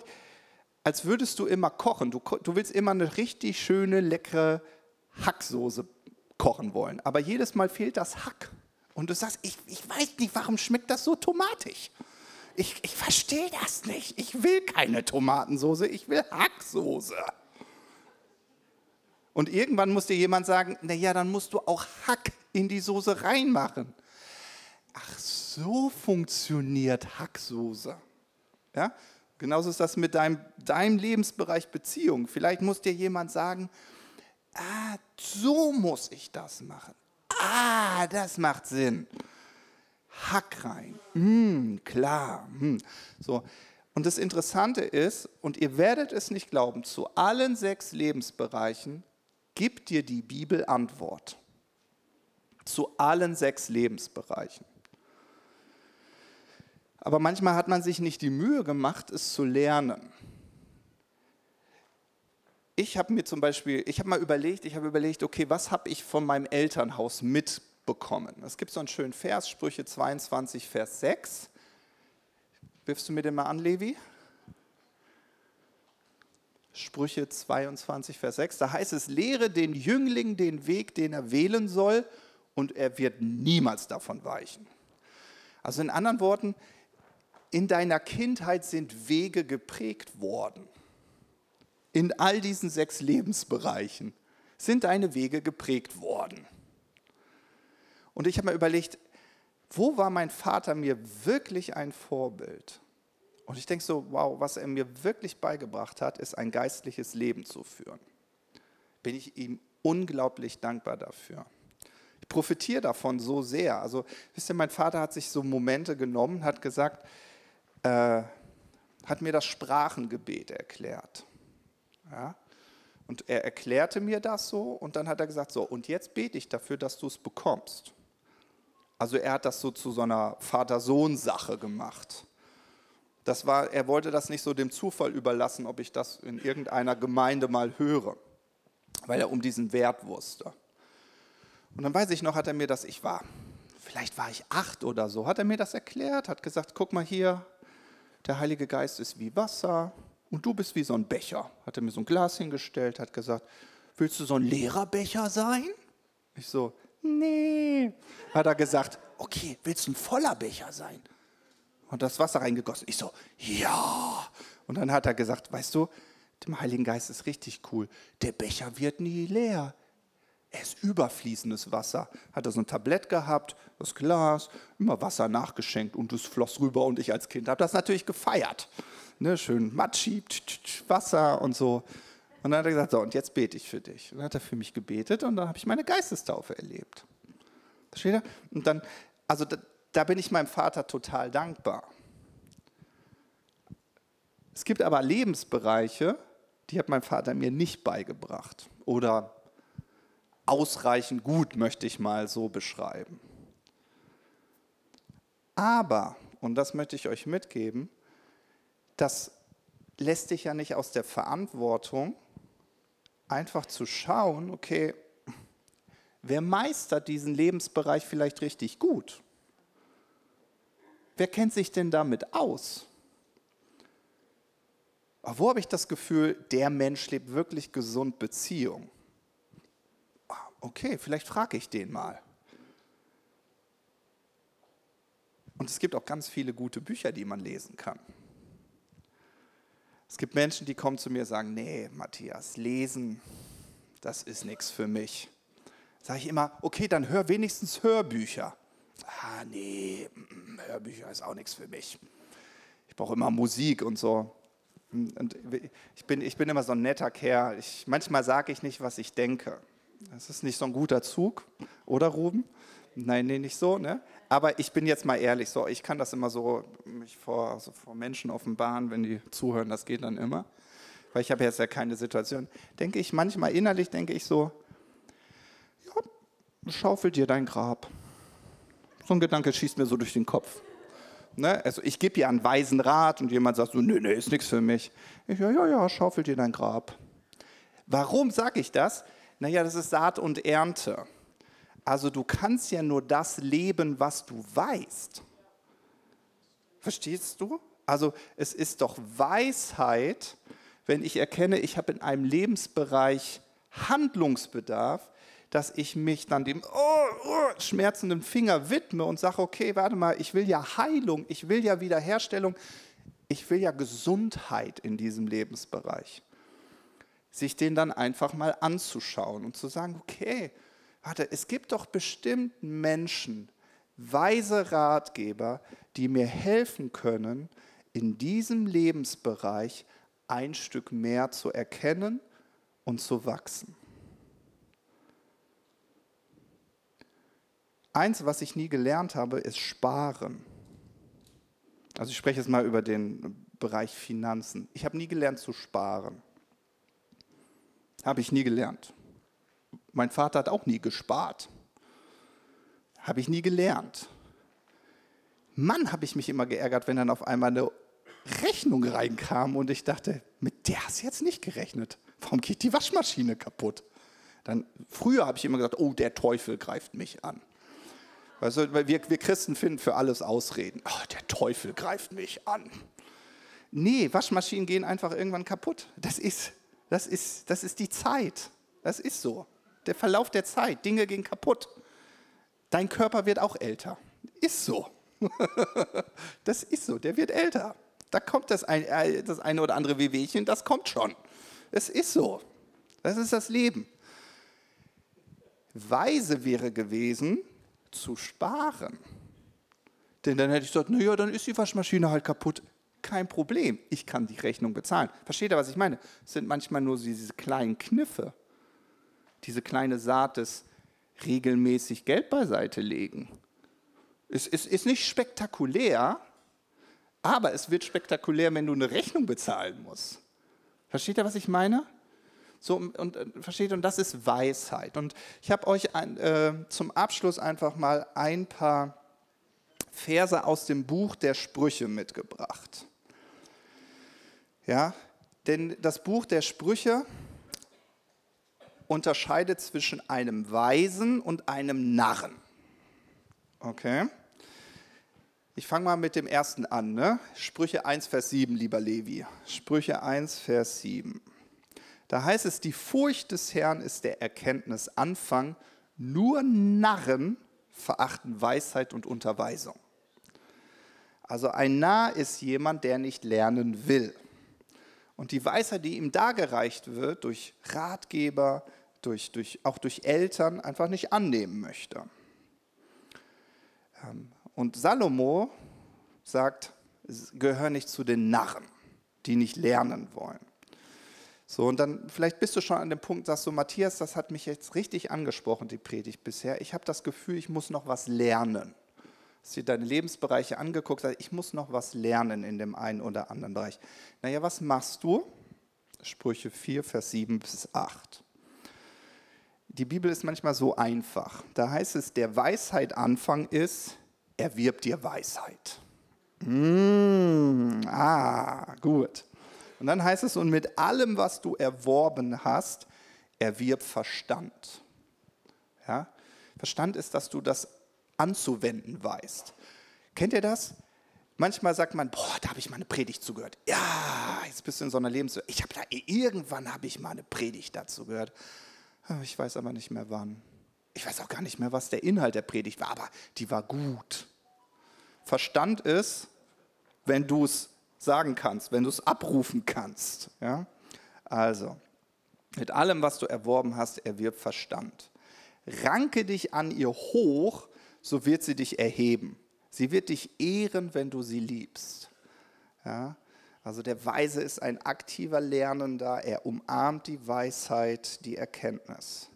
S1: als würdest du immer kochen. Du, du willst immer eine richtig schöne, leckere Hacksoße kochen wollen. Aber jedes Mal fehlt das Hack. Und du sagst, ich, ich weiß nicht, warum schmeckt das so tomatig? Ich, ich verstehe das nicht. Ich will keine Tomatensoße, ich will Hacksoße. Und irgendwann muss dir jemand sagen, naja, dann musst du auch Hack in die Soße reinmachen. Ach, so funktioniert Hacksoße. Ja? Genauso ist das mit deinem, deinem Lebensbereich Beziehung. Vielleicht muss dir jemand sagen, ah, so muss ich das machen. Ah, das macht Sinn. Hack rein. Mm, klar. Mm. So. Und das Interessante ist, und ihr werdet es nicht glauben, zu allen sechs Lebensbereichen gibt dir die Bibel Antwort. Zu allen sechs Lebensbereichen. Aber manchmal hat man sich nicht die Mühe gemacht, es zu lernen. Ich habe mir zum Beispiel, ich habe mal überlegt, ich habe überlegt, okay, was habe ich von meinem Elternhaus mitbekommen? Es gibt so einen schönen Vers, Sprüche 22, Vers 6. Wirfst du mir den mal an, Levi? Sprüche 22, Vers 6. Da heißt es, lehre den Jüngling den Weg, den er wählen soll, und er wird niemals davon weichen. Also in anderen Worten, in deiner Kindheit sind Wege geprägt worden. In all diesen sechs Lebensbereichen sind deine Wege geprägt worden. Und ich habe mir überlegt, wo war mein Vater mir wirklich ein Vorbild? Und ich denke so, wow, was er mir wirklich beigebracht hat, ist ein geistliches Leben zu führen. Bin ich ihm unglaublich dankbar dafür. Ich profitiere davon so sehr. Also, wisst ihr, mein Vater hat sich so Momente genommen, hat gesagt, äh, hat mir das Sprachengebet erklärt. Ja? Und er erklärte mir das so und dann hat er gesagt, so, und jetzt bete ich dafür, dass du es bekommst. Also er hat das so zu so einer Vater-Sohn-Sache gemacht. Das war, er wollte das nicht so dem Zufall überlassen, ob ich das in irgendeiner Gemeinde mal höre, weil er um diesen Wert wusste. Und dann weiß ich noch, hat er mir das, ich war, vielleicht war ich acht oder so, hat er mir das erklärt, hat gesagt, guck mal hier, der Heilige Geist ist wie Wasser und du bist wie so ein Becher. Hat er mir so ein Glas hingestellt, hat gesagt, willst du so ein leerer Becher sein? Ich so, nee. Hat er gesagt, okay, willst du ein voller Becher sein? Und das Wasser reingegossen. Ich so, ja. Und dann hat er gesagt, weißt du, dem Heiligen Geist ist richtig cool. Der Becher wird nie leer. Er ist überfließendes Wasser. Hat er so ein Tablett gehabt, das Glas, immer Wasser nachgeschenkt und es floss rüber und ich als Kind habe das natürlich gefeiert. Ne, schön matschi, Wasser und so. Und dann hat er gesagt, so, und jetzt bete ich für dich. Und dann hat er für mich gebetet und dann habe ich meine Geistestaufe erlebt. Versteht ihr? Und dann, also da, da bin ich meinem Vater total dankbar. Es gibt aber Lebensbereiche, die hat mein Vater mir nicht beigebracht. Oder ausreichend gut, möchte ich mal so beschreiben. Aber, und das möchte ich euch mitgeben, das lässt dich ja nicht aus der Verantwortung, einfach zu schauen, okay, wer meistert diesen Lebensbereich vielleicht richtig gut? Wer kennt sich denn damit aus? Aber wo habe ich das Gefühl, der Mensch lebt wirklich gesund Beziehung? okay, vielleicht frage ich den mal. Und es gibt auch ganz viele gute Bücher, die man lesen kann. Es gibt Menschen, die kommen zu mir und sagen, nee, Matthias, lesen, das ist nichts für mich. Sage ich immer, okay, dann hör wenigstens Hörbücher. Ah, nee, Hörbücher ist auch nichts für mich. Ich brauche immer Musik und so. Und ich, bin, ich bin immer so ein netter Kerl. Ich, manchmal sage ich nicht, was ich denke. Das ist nicht so ein guter Zug, oder Ruben? nein, nee, nicht so, ne? Aber ich bin jetzt mal ehrlich, so, ich kann das immer so mich vor, also vor Menschen offenbaren, wenn die zuhören, das geht dann immer. Weil ich habe jetzt ja keine Situation. Denke ich manchmal innerlich, denke ich so, ja, schaufel dir dein Grab. So ein Gedanke schießt mir so durch den Kopf. Ne? Also ich gebe dir einen weisen Rat und jemand sagt so, nö, nö, ist nichts für mich. Ich, ja, ja, ja, schaufel dir dein Grab. Warum sage ich das? Naja, das ist Saat und Ernte. Also du kannst ja nur das leben, was du weißt. Verstehst du? Also es ist doch Weisheit, wenn ich erkenne, ich habe in einem Lebensbereich Handlungsbedarf, dass ich mich dann dem oh, oh, schmerzenden Finger widme und sage, okay, warte mal, ich will ja Heilung, ich will ja Wiederherstellung, ich will ja Gesundheit in diesem Lebensbereich. Sich den dann einfach mal anzuschauen und zu sagen, okay, warte, es gibt doch bestimmt Menschen, weise Ratgeber, die mir helfen können, in diesem Lebensbereich ein Stück mehr zu erkennen und zu wachsen. Eins, was ich nie gelernt habe, ist Sparen. Also ich spreche jetzt mal über den Bereich Finanzen. Ich habe nie gelernt zu sparen. Habe ich nie gelernt. Mein Vater hat auch nie gespart. Habe ich nie gelernt. Mann, habe ich mich immer geärgert, wenn dann auf einmal eine Rechnung reinkam und ich dachte, mit der hast du jetzt nicht gerechnet. Warum geht die Waschmaschine kaputt? Dann, früher habe ich immer gesagt, oh, der Teufel greift mich an. Weißt du, wir, wir Christen finden für alles Ausreden. Oh, der Teufel greift mich an. Nee, Waschmaschinen gehen einfach irgendwann kaputt. Das ist, das ist, das ist die Zeit. Das ist so. Der Verlauf der Zeit. Dinge gehen kaputt. Dein Körper wird auch älter. Ist so. das ist so. Der wird älter. Da kommt das, ein, äh, das eine oder andere Wehwehchen, das kommt schon. Es ist so. Das ist das Leben. Weise wäre gewesen, zu sparen. Denn dann hätte ich gesagt, naja, dann ist die Waschmaschine halt kaputt. Kein Problem, ich kann die Rechnung bezahlen. Versteht ihr, was ich meine? Es sind manchmal nur diese kleinen Kniffe, diese kleine Saat des regelmäßig Geld beiseite legen. Es ist, ist nicht spektakulär, aber es wird spektakulär, wenn du eine Rechnung bezahlen musst. Versteht ihr, was ich meine? So, und, äh, versteht, und das ist Weisheit. Und ich habe euch ein, äh, zum Abschluss einfach mal ein paar Verse aus dem Buch der Sprüche mitgebracht. Ja, denn das Buch der Sprüche unterscheidet zwischen einem Weisen und einem Narren. Okay? Ich fange mal mit dem ersten an. Ne? Sprüche 1, Vers 7, lieber Levi. Sprüche 1, Vers 7. Da heißt es, die Furcht des Herrn ist der Erkenntnis Anfang, nur Narren verachten Weisheit und Unterweisung. Also ein Narr ist jemand, der nicht lernen will. Und die Weisheit, die ihm dargereicht wird, durch Ratgeber, durch, durch, auch durch Eltern, einfach nicht annehmen möchte. Ähm, und Salomo sagt, gehör nicht zu den Narren, die nicht lernen wollen. So, und dann vielleicht bist du schon an dem Punkt, sagst du, Matthias, das hat mich jetzt richtig angesprochen, die Predigt bisher. Ich habe das Gefühl, ich muss noch was lernen. Hast dir deine Lebensbereiche angeguckt, sagst, ich muss noch was lernen in dem einen oder anderen Bereich. Naja, was machst du? Sprüche 4, Vers 7 bis 8. Die Bibel ist manchmal so einfach. Da heißt es, der Weisheit Anfang ist, erwirb dir Weisheit. Mmh, ah, gut. Und dann heißt es, und mit allem, was du erworben hast, erwirb Verstand. Ja? Verstand ist, dass du das anzuwenden weißt. Kennt ihr das? Manchmal sagt man, boah, da habe ich mal eine Predigt zugehört. Ja, jetzt bist du in so einer Lebens... Ich habe da, irgendwann habe ich mal eine Predigt dazu gehört. Ah, ich weiß aber nicht mehr wann. Ich weiß auch gar nicht mehr, was der Inhalt der Predigt war, aber die war gut. Verstand ist, wenn du es sagen kannst, wenn du es abrufen kannst. Ja? Also, mit allem, was du erworben hast, erwirb Verstand. Ranke dich an ihr hoch, so wird sie dich erheben. Sie wird dich ehren, wenn du sie liebst. Ja? Also der Weise ist ein aktiver Lernender, er umarmt die Weisheit, die Erkenntnis.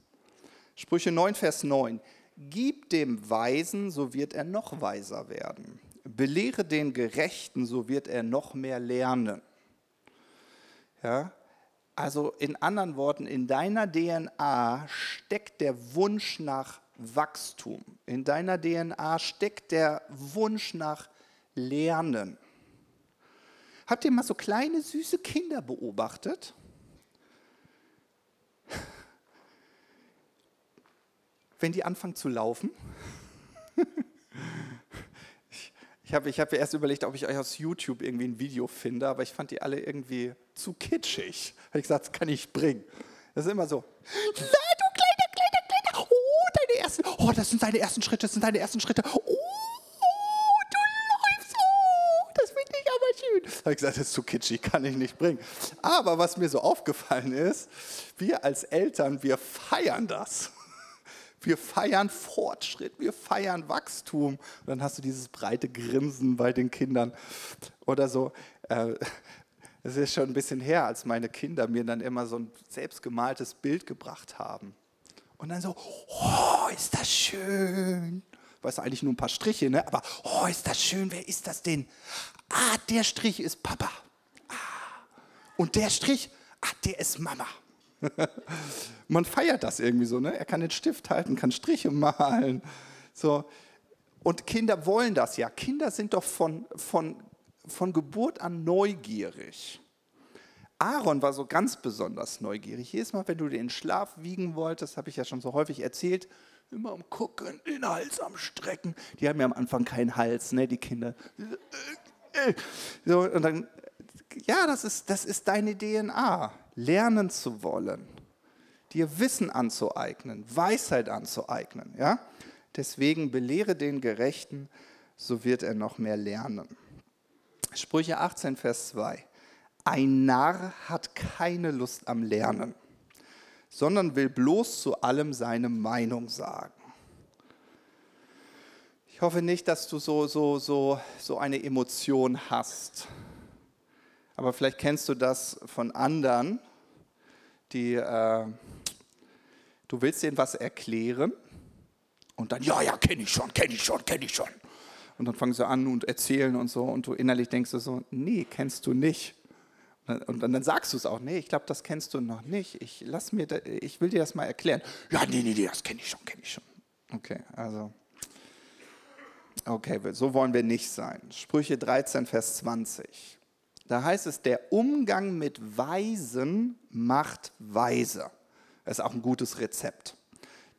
S1: Sprüche 9, Vers 9. Gib dem Weisen, so wird er noch weiser werden. Belehre den Gerechten, so wird er noch mehr lernen. Ja? Also in anderen Worten, in deiner DNA steckt der Wunsch nach Wachstum. In deiner DNA steckt der Wunsch nach Lernen. Habt ihr mal so kleine, süße Kinder beobachtet? Wenn die anfangen zu laufen. Ich habe ich hab erst überlegt, ob ich euch aus YouTube irgendwie ein Video finde, aber ich fand die alle irgendwie zu kitschig. Habe ich gesagt, das kann ich bringen. Das ist immer so. Na, du kleiner, kleiner, kleiner. Oh, deine ersten. Oh, das sind deine ersten Schritte, das sind deine ersten Schritte. Oh, Habe ich gesagt, das ist zu kitschig, kann ich nicht bringen. Aber was mir so aufgefallen ist, wir als Eltern, wir feiern das. Wir feiern Fortschritt, wir feiern Wachstum. Und dann hast du dieses breite Grinsen bei den Kindern oder so. Äh, es ist schon ein bisschen her, als meine Kinder mir dann immer so ein selbstgemaltes Bild gebracht haben. Und dann so, oh, ist das schön. Weißt du, eigentlich nur ein paar Striche, ne? aber oh, ist das schön, wer ist das denn? Ah, der Strich ist Papa. Ah. Und der Strich, ah, der ist Mama. Man feiert das irgendwie so, ne? Er kann den Stift halten, kann Striche malen. So. Und Kinder wollen das ja. Kinder sind doch von, von, von Geburt an neugierig. Aaron war so ganz besonders neugierig. Jedes Mal, wenn du den Schlaf wiegen wolltest, habe ich ja schon so häufig erzählt, immer am Gucken, den Hals am Strecken. Die haben ja am Anfang keinen Hals, ne, die Kinder. So, und dann, ja, das ist, das ist deine DNA lernen zu wollen, dir Wissen anzueignen, Weisheit anzueignen. Ja? Deswegen belehre den Gerechten, so wird er noch mehr lernen. Sprüche 18, Vers 2. Ein Narr hat keine Lust am Lernen, sondern will bloß zu allem seine Meinung sagen. Ich hoffe nicht, dass du so, so, so, so eine Emotion hast, aber vielleicht kennst du das von anderen, die, äh, du willst denen was erklären und dann, ja, ja, kenne ich schon, kenne ich schon, kenne ich schon. Und dann fangen sie an und erzählen und so und du innerlich denkst du so, nee, kennst du nicht. Und dann, dann sagst du es auch, nee, ich glaube, das kennst du noch nicht. Ich, lass mir da, ich will dir das mal erklären. Ja, nee, nee, nee, das kenne ich schon, kenne ich schon. Okay, also, okay, so wollen wir nicht sein. Sprüche 13, Vers 20. Da heißt es, der Umgang mit Weisen macht weise. Das ist auch ein gutes Rezept.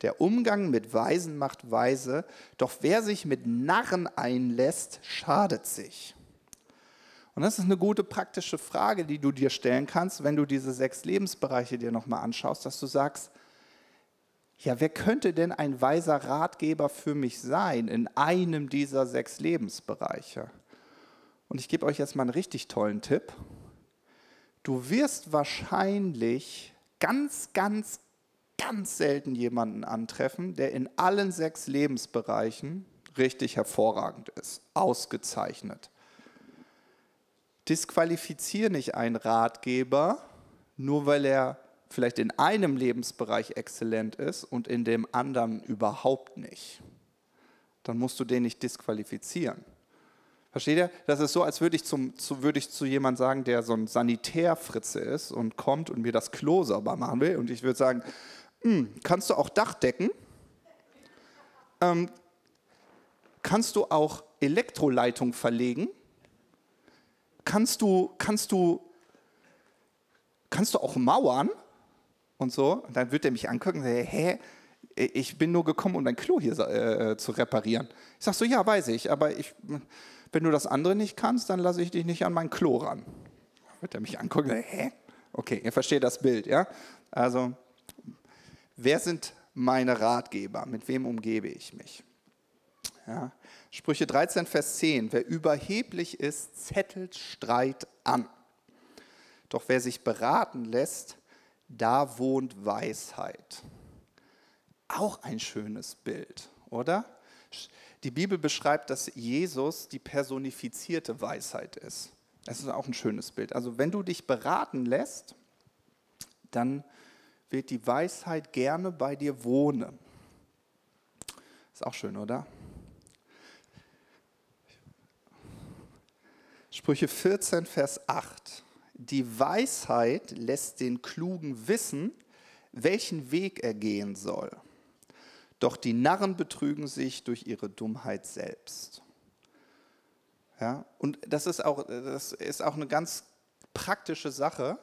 S1: Der Umgang mit Weisen macht weise, doch wer sich mit Narren einlässt, schadet sich. Und das ist eine gute praktische Frage, die du dir stellen kannst, wenn du diese sechs Lebensbereiche dir nochmal anschaust, dass du sagst, ja, wer könnte denn ein weiser Ratgeber für mich sein in einem dieser sechs Lebensbereiche? Und ich gebe euch jetzt mal einen richtig tollen Tipp. Du wirst wahrscheinlich ganz, ganz, ganz selten jemanden antreffen, der in allen sechs Lebensbereichen richtig hervorragend ist, ausgezeichnet. Disqualifiziere nicht einen Ratgeber, nur weil er vielleicht in einem Lebensbereich exzellent ist und in dem anderen überhaupt nicht. Dann musst du den nicht disqualifizieren. Versteht ihr? Das ist so, als würde ich, zum, zu, würde ich zu jemandem sagen, der so ein Sanitärfritze ist und kommt und mir das Klo sauber machen will. Und ich würde sagen, hm, kannst du auch Dach decken? Ähm, kannst du auch Elektroleitung verlegen? Kannst du, kannst du, kannst du auch mauern? Und so. Und dann wird er mich angucken und sagen, hä? Ich bin nur gekommen, um dein Klo hier äh, zu reparieren. Ich sage so, ja, weiß ich, aber ich wenn du das andere nicht kannst, dann lasse ich dich nicht an mein Klo ran. Wird er mich angucken, hä? Okay, ihr versteht das Bild, ja? Also, wer sind meine Ratgeber? Mit wem umgebe ich mich? Ja. Sprüche 13, Vers 10. Wer überheblich ist, zettelt Streit an. Doch wer sich beraten lässt, da wohnt Weisheit. Auch ein schönes Bild, oder? Die Bibel beschreibt, dass Jesus die personifizierte Weisheit ist. Das ist auch ein schönes Bild. Also wenn du dich beraten lässt, dann wird die Weisheit gerne bei dir wohnen. Ist auch schön, oder? Sprüche 14, Vers 8. Die Weisheit lässt den Klugen wissen, welchen Weg er gehen soll. Doch die Narren betrügen sich durch ihre Dummheit selbst. Ja, und das ist, auch, das ist auch eine ganz praktische Sache,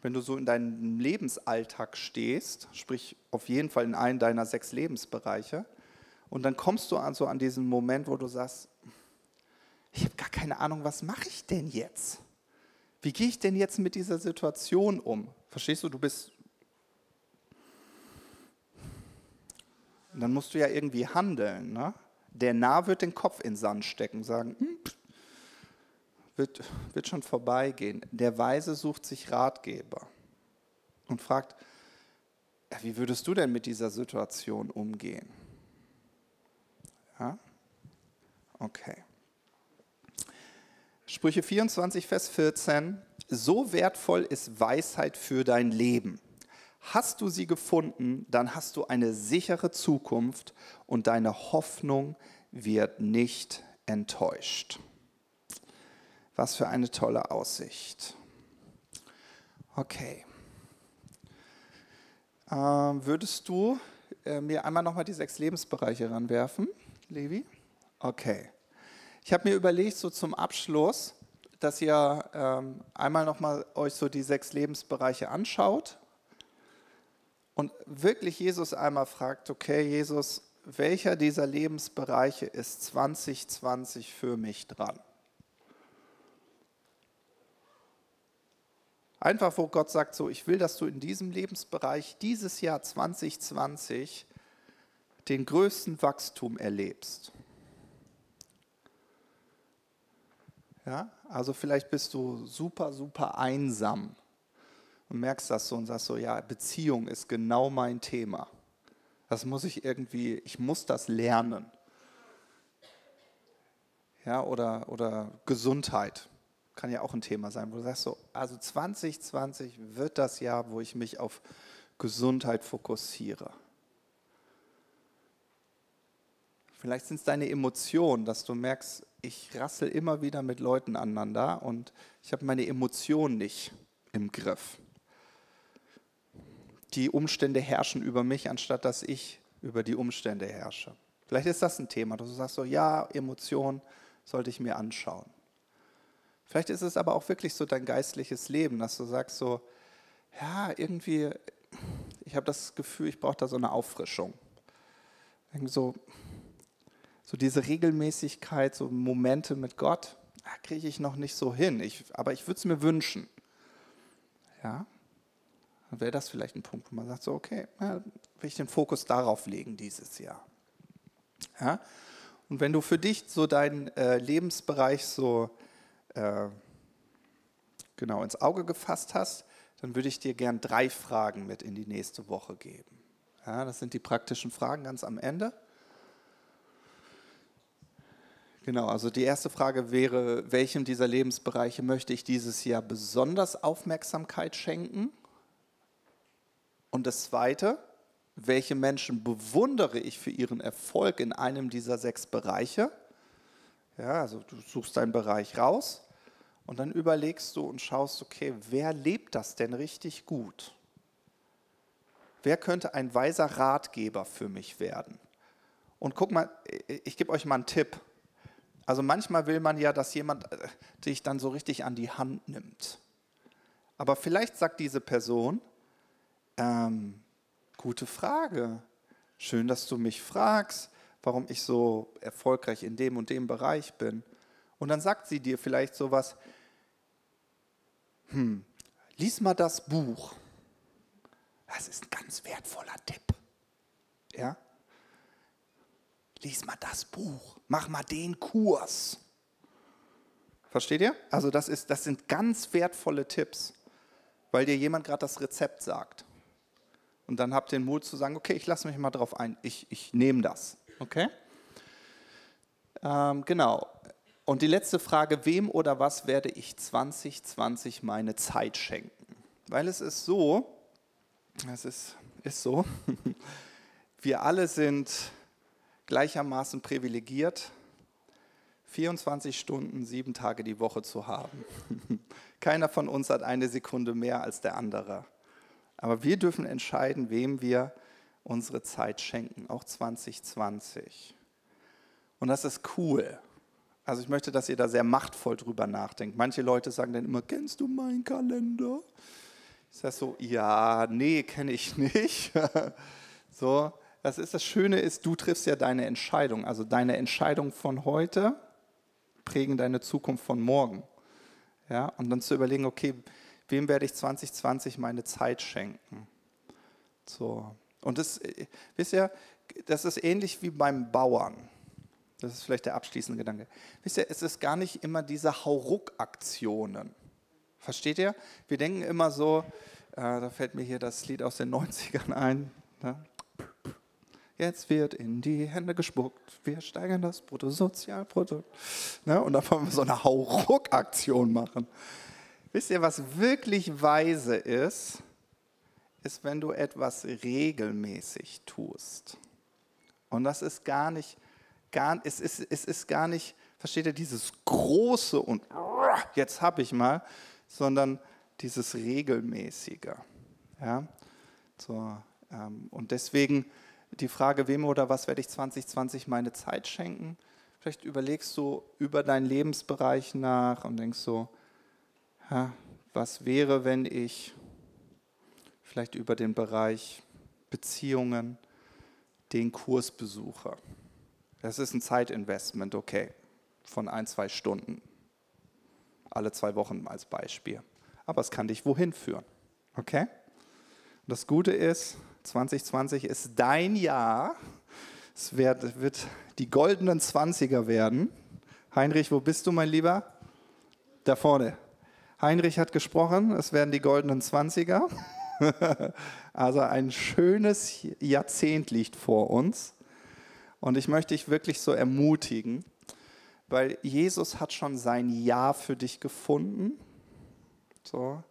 S1: wenn du so in deinem Lebensalltag stehst, sprich auf jeden Fall in einem deiner sechs Lebensbereiche, und dann kommst du an an diesen Moment, wo du sagst, ich habe gar keine Ahnung, was mache ich denn jetzt? Wie gehe ich denn jetzt mit dieser Situation um? Verstehst du, du bist dann musst du ja irgendwie handeln. Ne? Der Narr wird den Kopf in den Sand stecken, sagen, hm, wird, wird schon vorbeigehen. Der Weise sucht sich Ratgeber und fragt, wie würdest du denn mit dieser Situation umgehen? Ja? Okay. Sprüche 24, Vers 14. So wertvoll ist Weisheit für dein Leben. Hast du sie gefunden, dann hast du eine sichere Zukunft und deine Hoffnung wird nicht enttäuscht. Was für eine tolle Aussicht. Okay. Ähm, würdest du äh, mir einmal nochmal die sechs Lebensbereiche ranwerfen, Levi? Okay. Ich habe mir überlegt, so zum Abschluss, dass ihr ähm, einmal nochmal euch so die sechs Lebensbereiche anschaut und wirklich Jesus einmal fragt, okay Jesus, welcher dieser Lebensbereiche ist 2020 für mich dran? Einfach, wo Gott sagt, so, ich will, dass du in diesem Lebensbereich dieses Jahr 2020 den größten Wachstum erlebst. Ja, also vielleicht bist du super, super einsam und merkst das so und sagst so, ja, Beziehung ist genau mein Thema. Das muss ich irgendwie, ich muss das lernen. Ja, oder, oder Gesundheit kann ja auch ein Thema sein, wo du sagst so, also 2020 wird das Jahr, wo ich mich auf Gesundheit fokussiere. Vielleicht sind es deine Emotionen, dass du merkst, ich rassel immer wieder mit Leuten aneinander und ich habe meine Emotionen nicht im Griff die Umstände herrschen über mich, anstatt dass ich über die Umstände herrsche. Vielleicht ist das ein Thema, dass du sagst so, ja, Emotionen sollte ich mir anschauen. Vielleicht ist es aber auch wirklich so dein geistliches Leben, dass du sagst so, ja, irgendwie, ich habe das Gefühl, ich brauche da so eine Auffrischung. So, so diese Regelmäßigkeit, so Momente mit Gott, kriege ich noch nicht so hin. Ich, aber ich würde es mir wünschen. Ja, dann wäre das vielleicht ein Punkt, wo man sagt, so, okay, ja, will ich den Fokus darauf legen dieses Jahr. Ja? Und wenn du für dich so deinen äh, Lebensbereich so äh, genau ins Auge gefasst hast, dann würde ich dir gern drei Fragen mit in die nächste Woche geben. Ja, das sind die praktischen Fragen ganz am Ende. Genau, also die erste Frage wäre, welchem dieser Lebensbereiche möchte ich dieses Jahr besonders Aufmerksamkeit schenken? Und das Zweite, welche Menschen bewundere ich für ihren Erfolg in einem dieser sechs Bereiche? Ja, also du suchst deinen Bereich raus und dann überlegst du und schaust, okay, wer lebt das denn richtig gut? Wer könnte ein weiser Ratgeber für mich werden? Und guck mal, ich gebe euch mal einen Tipp. Also manchmal will man ja, dass jemand äh, dich dann so richtig an die Hand nimmt. Aber vielleicht sagt diese Person, ähm, gute Frage. Schön, dass du mich fragst, warum ich so erfolgreich in dem und dem Bereich bin. Und dann sagt sie dir vielleicht sowas, hm, lies mal das Buch. Das ist ein ganz wertvoller Tipp. Ja? Lies mal das Buch. Mach mal den Kurs. Versteht ihr? Also das, ist, das sind ganz wertvolle Tipps, weil dir jemand gerade das Rezept sagt. Und dann habt ihr den Mut zu sagen, okay, ich lasse mich mal drauf ein, ich, ich nehme das. Okay? Ähm, genau. Und die letzte Frage, wem oder was werde ich 2020 meine Zeit schenken? Weil es ist so, es ist, ist so, wir alle sind gleichermaßen privilegiert, 24 Stunden, sieben Tage die Woche zu haben. Keiner von uns hat eine Sekunde mehr als der andere. Aber wir dürfen entscheiden, wem wir unsere Zeit schenken, auch 2020. Und das ist cool. Also ich möchte, dass ihr da sehr machtvoll drüber nachdenkt. Manche Leute sagen dann immer, kennst du meinen Kalender? Ich sage so, ja, nee, kenne ich nicht. so, das ist das Schöne ist, du triffst ja deine Entscheidung. Also deine Entscheidung von heute prägen deine Zukunft von morgen. Ja, und dann zu überlegen, okay, wem werde ich 2020 meine Zeit schenken? So. Und das, wisst ihr, das ist ähnlich wie beim Bauern. Das ist vielleicht der abschließende Gedanke. Wisst ihr, es ist gar nicht immer diese Hauruck-Aktionen. Versteht ihr? Wir denken immer so, äh, da fällt mir hier das Lied aus den 90ern ein. Ne? Jetzt wird in die Hände gespuckt, wir steigern das Bruttosozialprodukt. Ne? Und dann wollen wir so eine Hauruck-Aktion machen. Wisst ihr, was wirklich weise ist, ist, wenn du etwas regelmäßig tust. Und das ist gar nicht, gar, es, ist, es ist gar nicht, versteht ihr, dieses große und jetzt habe ich mal, sondern dieses regelmäßige. Ja? So, ähm, und deswegen die Frage, wem oder was werde ich 2020 meine Zeit schenken? Vielleicht überlegst du über deinen Lebensbereich nach und denkst so, ja, was wäre, wenn ich vielleicht über den Bereich Beziehungen den Kurs besuche? Das ist ein Zeitinvestment, okay, von ein, zwei Stunden, alle zwei Wochen als Beispiel. Aber es kann dich wohin führen, okay? Und das Gute ist, 2020 ist dein Jahr. Es wird, wird die goldenen Zwanziger werden. Heinrich, wo bist du, mein Lieber? Da vorne. Heinrich hat gesprochen, es werden die goldenen Zwanziger. also ein schönes Jahrzehnt liegt vor uns. Und ich möchte dich wirklich so ermutigen, weil Jesus hat schon sein Ja für dich gefunden. So.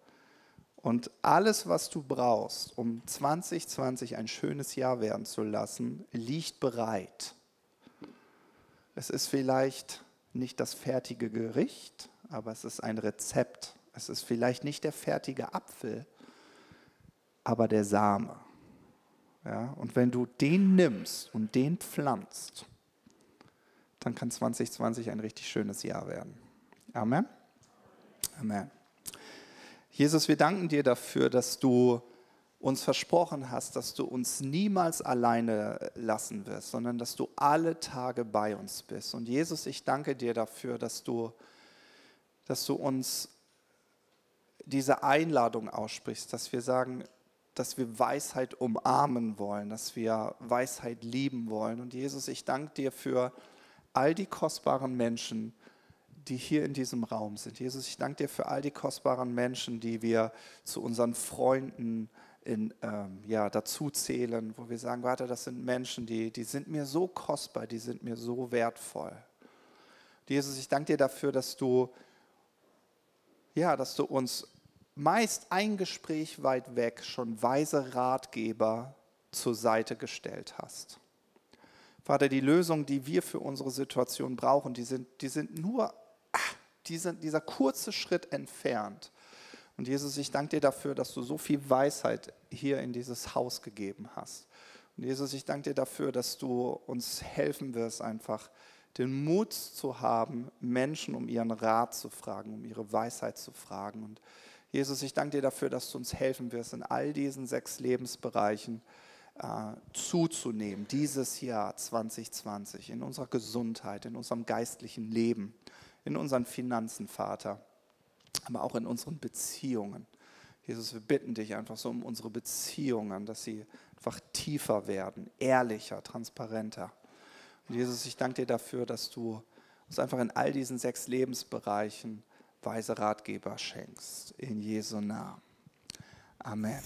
S1: Und alles, was du brauchst, um 2020 ein schönes Jahr werden zu lassen, liegt bereit. Es ist vielleicht nicht das fertige Gericht, aber es ist ein Rezept. Es ist vielleicht nicht der fertige Apfel, aber der Same. Ja, und wenn du den nimmst und den pflanzt, dann kann 2020 ein richtig schönes Jahr werden. Amen. Amen. Jesus, wir danken dir dafür, dass du uns versprochen hast, dass du uns niemals alleine lassen wirst, sondern dass du alle Tage bei uns bist. Und Jesus, ich danke dir dafür, dass du, dass du uns diese Einladung aussprichst, dass wir sagen, dass wir Weisheit umarmen wollen, dass wir Weisheit lieben wollen. Und Jesus, ich danke dir für all die kostbaren Menschen, die hier in diesem Raum sind. Jesus, ich danke dir für all die kostbaren Menschen, die wir zu unseren Freunden in, ähm, ja, dazu zählen, wo wir sagen, warte, das sind Menschen, die, die sind mir so kostbar, die sind mir so wertvoll. Jesus, ich danke dir dafür, dass du, ja, dass du uns meist ein Gespräch weit weg schon weise Ratgeber zur Seite gestellt hast. Vater, die Lösungen, die wir für unsere Situation brauchen, die sind, die sind nur dieser, dieser kurze Schritt entfernt. Und Jesus, ich danke dir dafür, dass du so viel Weisheit hier in dieses Haus gegeben hast. Und Jesus, ich danke dir dafür, dass du uns helfen wirst, einfach den Mut zu haben, Menschen um ihren Rat zu fragen, um ihre Weisheit zu fragen. Und Jesus, ich danke dir dafür, dass du uns helfen wirst, in all diesen sechs Lebensbereichen äh, zuzunehmen, dieses Jahr 2020, in unserer Gesundheit, in unserem geistlichen Leben in unseren Finanzen, Vater, aber auch in unseren Beziehungen. Jesus, wir bitten dich einfach so um unsere Beziehungen, dass sie einfach tiefer werden, ehrlicher, transparenter. Und Jesus, ich danke dir dafür, dass du uns einfach in all diesen sechs Lebensbereichen weise Ratgeber schenkst. In Jesu Namen. Amen.